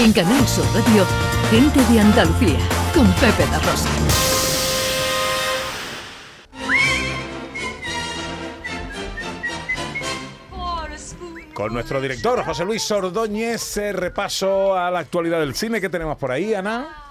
En Canal Sur Radio, Gente de Andalucía, con Pepe La Rosa. Con nuestro director José Luis Ordóñez, eh, repaso a la actualidad del cine que tenemos por ahí, Ana.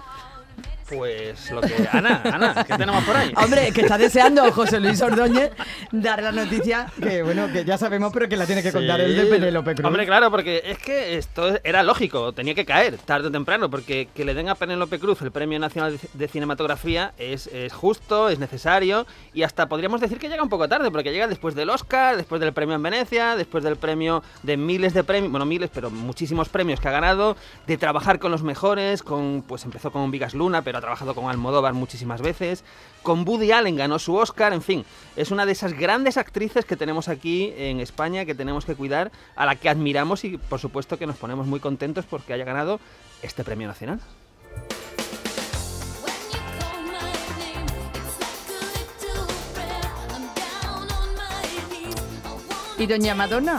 Pues lo que. Ana, Ana, ¿qué tenemos por ahí? Hombre, que está deseando José Luis Ordóñez dar la noticia que, bueno, que ya sabemos, pero que la tiene que contar el de Penélope Cruz. Hombre, claro, porque es que esto era lógico, tenía que caer tarde o temprano, porque que le den a Penélope Cruz el Premio Nacional de Cinematografía es, es justo, es necesario, y hasta podríamos decir que llega un poco tarde, porque llega después del Oscar, después del premio en Venecia, después del premio de miles de premios, bueno, miles, pero muchísimos premios que ha ganado, de trabajar con los mejores, con pues empezó con Vigas Luna, pero ha trabajado con Almodóvar muchísimas veces, con Woody Allen ganó su Oscar, en fin, es una de esas grandes actrices que tenemos aquí en España, que tenemos que cuidar, a la que admiramos y por supuesto que nos ponemos muy contentos porque haya ganado este premio nacional. Y doña Madonna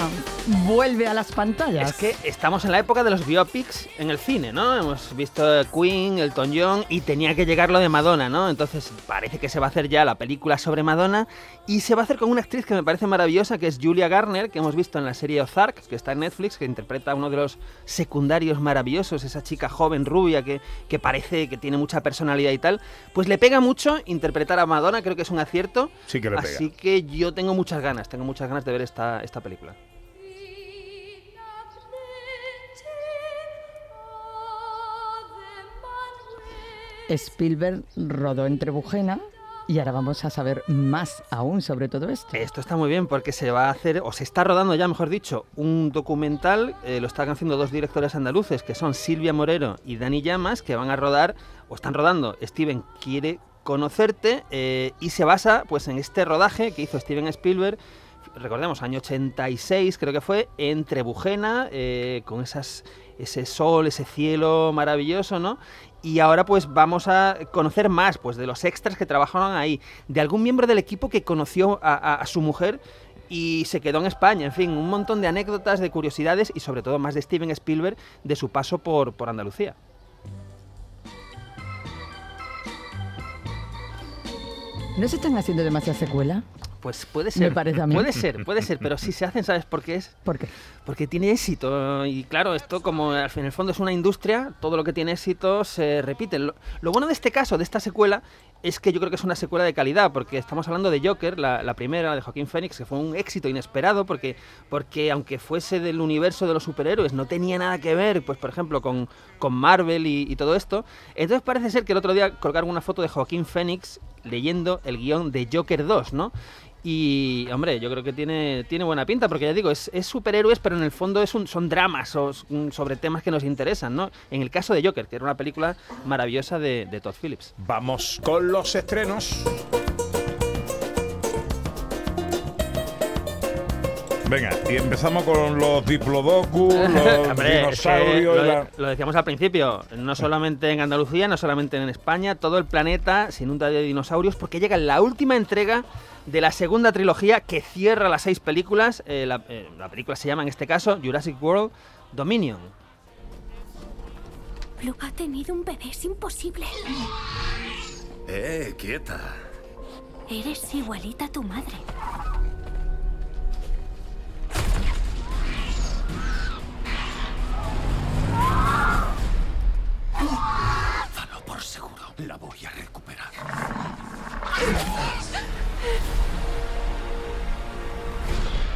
vuelve a las pantallas. Es que estamos en la época de los biopics en el cine, ¿no? Hemos visto Queen, Elton John y tenía que llegar lo de Madonna, ¿no? Entonces parece que se va a hacer ya la película sobre Madonna y se va a hacer con una actriz que me parece maravillosa, que es Julia Garner, que hemos visto en la serie Ozark, que está en Netflix, que interpreta a uno de los secundarios maravillosos, esa chica joven, rubia, que, que parece que tiene mucha personalidad y tal. Pues le pega mucho interpretar a Madonna, creo que es un acierto. Sí que le pega. Así que yo tengo muchas ganas, tengo muchas ganas de ver esta, esta película. Spielberg rodó en Trebujena y ahora vamos a saber más aún sobre todo esto. Esto está muy bien porque se va a hacer, o se está rodando ya, mejor dicho, un documental, eh, lo están haciendo dos directores andaluces, que son Silvia Morero y Dani Llamas, que van a rodar, o están rodando, Steven quiere conocerte, eh, y se basa pues en este rodaje que hizo Steven Spielberg, recordemos, año 86 creo que fue, en Trebujena, eh, con esas, ese sol, ese cielo maravilloso, ¿no? Y ahora pues vamos a conocer más pues de los extras que trabajaron ahí, de algún miembro del equipo que conoció a, su mujer y se quedó en España, en fin, un montón de anécdotas, de curiosidades y sobre todo más de Steven Spielberg de su paso por, por Andalucía. ¿No se están haciendo demasiada secuela? Pues puede ser. parece a mí. Puede ser, puede ser, pero si se hacen, ¿sabes por qué es? ¿Por qué? Porque tiene éxito. Y claro, esto como en el fondo es una industria, todo lo que tiene éxito se repite. Lo, lo bueno de este caso, de esta secuela, es que yo creo que es una secuela de calidad, porque estamos hablando de Joker, la, primera, de Joaquín Phoenix, que fue un éxito inesperado, porque, porque aunque fuese del universo de los superhéroes, no tenía nada que ver, pues por ejemplo, con, con Marvel y, y todo esto. Entonces parece ser que el otro día colgaron una foto de Joaquín Phoenix leyendo el guion de Joker 2, ¿no? Y, hombre, yo creo que tiene, tiene buena pinta, porque ya digo, es, es superhéroes, pero en el fondo es son dramas sobre temas que nos interesan, ¿no? En el caso de Joker, que era una película maravillosa de Todd Phillips. Vamos con los estrenos. Venga, y empezamos con los diplodocus, los Hombre, es que dinosaurios. lo, y la- lo decíamos al principio, no solamente en Andalucía, no solamente en España, todo el planeta se inunda de dinosaurios porque llega la última entrega de la segunda trilogía que cierra las seis películas. Eh, la, eh, la película se llama en este caso Jurassic World Dominion. Luke ha tenido un bebé, es imposible. Eh, quieta. Eres igualita a tu madre. La voy a recuperar.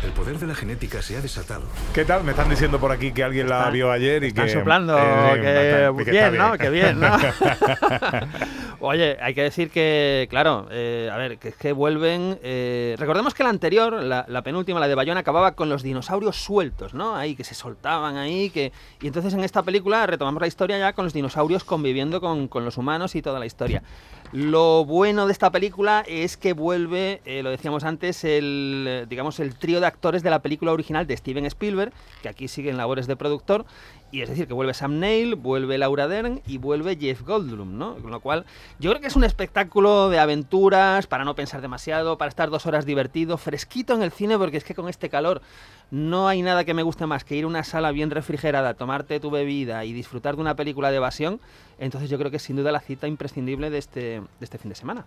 El poder de la genética se ha desatado. ¿Qué tal? Me están diciendo por aquí que alguien la Están- vio ayer y Están que. soplando, eh, que que bien, está ¿no? Que bien, ¿no? Oye, hay que decir que, claro, eh, a ver, que es que vuelven... eh, recordemos que la anterior, la, penúltima, la de Bayona, acababa con los dinosaurios sueltos, ¿no? Ahí, que se soltaban ahí, que... Y entonces en esta película retomamos la historia ya con los dinosaurios conviviendo con, los humanos y toda la historia. Lo bueno de esta película es que vuelve, eh, lo decíamos antes, el, digamos, el trío de actores de la película original de Steven Spielberg, que aquí siguen labores de productor, y es decir, que vuelve Sam Neill, vuelve Laura Dern y vuelve Jeff Goldblum, ¿no? Con lo cual, yo creo que es un espectáculo de aventuras, para no pensar demasiado, para estar dos horas divertido, fresquito en el cine, porque es que con este calor no hay nada que me guste más que ir a una sala bien refrigerada, tomarte tu bebida y disfrutar de una película de evasión. Entonces yo creo que es sin duda la cita imprescindible de este, de este fin de semana.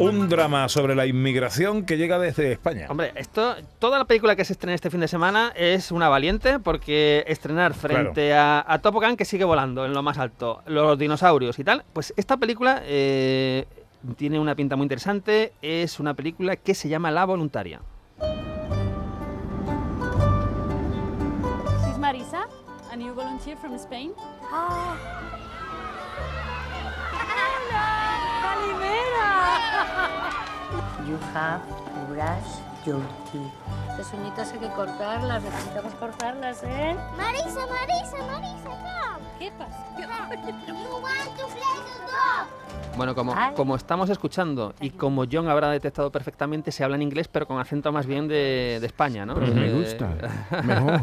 Un drama sobre la inmigración que llega desde España. Hombre, esto, toda la película que se estrena este fin de semana es una valiente porque estrenar frente a, a Top Gun que sigue volando en lo más alto, los dinosaurios y tal, pues esta película eh, tiene una pinta muy interesante, es una película que se llama La Voluntaria. She's Marisa, a new volunteer from Spain. You have to brush your teeth. Estas uñitas hay que cortarlas, necesitamos cortarlas, ¿eh? Marisa, Marisa, Marisa, come. ¿Qué. Bueno, como, como estamos escuchando y como John habrá detectado perfectamente, se habla en inglés pero con acento más bien de, de España, ¿no? Me Eh, gusta. Mejor.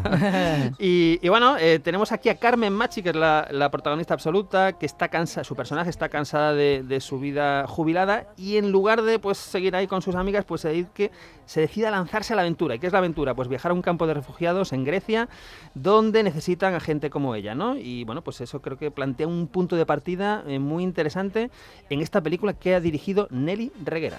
Y, y bueno, eh, tenemos aquí a Carmen Machi, que es la, la protagonista absoluta, que está cansada, su personaje está cansada de, de su vida jubilada y en lugar de pues seguir ahí con sus amigas, pues se, dedique- se decide a lanzarse a la aventura. ¿Y qué es la aventura? Pues viajar a un campo de refugiados en Grecia, donde necesitan a gente como ella, ¿no? Y bueno, pues eso creo que plantea un punto de partida eh, muy interesante en esta película que ha dirigido Nelly Reguera.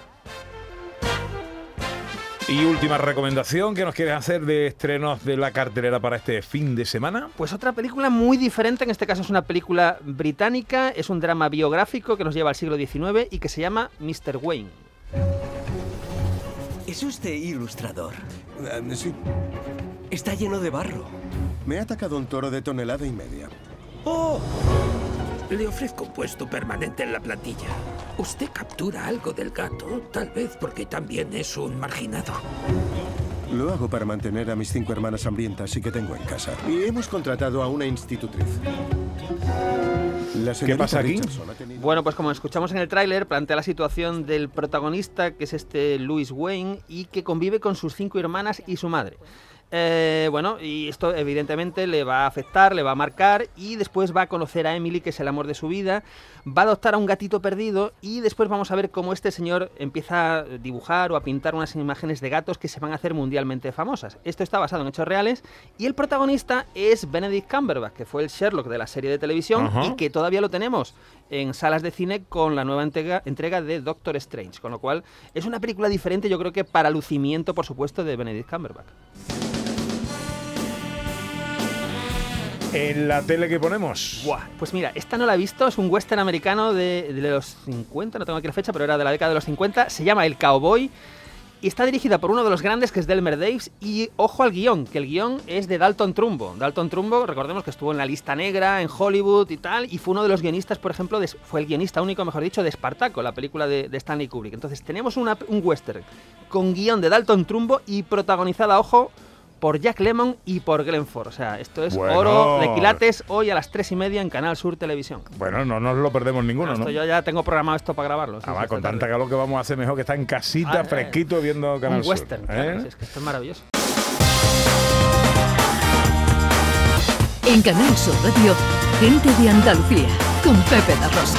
Y última recomendación que nos quieres hacer de estrenos de la cartelera para este fin de semana. Pues otra película muy diferente, en este caso es una película británica, es un drama biográfico que nos lleva al siglo XIX y que se llama Mr. Wayne. ¿Es usted ilustrador? Eh, sí, Está lleno de barro. me ha atacado un toro de tonelada y media. ¡Oh! Le ofrezco un puesto permanente en la plantilla. Usted captura algo del gato, tal vez porque también es un marginado. Lo hago para mantener a mis cinco hermanas hambrientas y que tengo en casa. Y hemos contratado a una institutriz. Señorita pasa aquí? Bueno, pues como escuchamos en el tráiler, plantea la situación del protagonista, que es este Louis Wayne, y que convive con sus cinco hermanas y su madre. Eh, bueno, y esto evidentemente le va a afectar, le va a marcar, y después va a conocer a Emily, que es el amor de su vida, va a adoptar a un gatito perdido, y después vamos a ver cómo este señor empieza a dibujar o a pintar unas imágenes de gatos que se van a hacer mundialmente famosas. Esto está basado en hechos reales, y el protagonista es Benedict Cumberbatch, que fue el Sherlock de la serie de televisión, y que todavía lo tenemos en salas de cine con la nueva entrega, entrega de Doctor Strange. Con lo cual, es una película diferente, yo creo que para lucimiento, por supuesto, de Benedict Cumberbatch. En la tele que ponemos. Buah, pues mira, esta no la he visto, es un western americano de, de los 50, no tengo aquí la fecha, pero era de la década de los 50, se llama El Cowboy y está dirigida por uno de los grandes que es Delmer Daves y ojo al guion, que el guion es de Dalton Trumbo. Dalton Trumbo, recordemos que estuvo en la lista negra, en Hollywood y tal, y fue uno de los guionistas, por ejemplo, fue el guionista único, mejor dicho, de Espartaco, la película de, Stanley Kubrick. Entonces tenemos un western con guion de Dalton Trumbo y protagonizada, ojo, por Jack Lemmon y por Glenn Ford. O sea, esto es Bueno. oro de quilates hoy a las tres y media en Canal Sur Televisión. Bueno, no nos lo perdemos ninguno, Esto ¿no? yo ya tengo programado esto para grabarlo. sí, Además, sí, con tanta tarde. calor que vamos a hacer mejor que estar en casita, Ah, eh. fresquito, viendo Canal Un Sur, western, ¿eh? claro, es que esto es maravilloso. En Canal Sur Radio, gente de Andalucía, con Pepe La Rosa.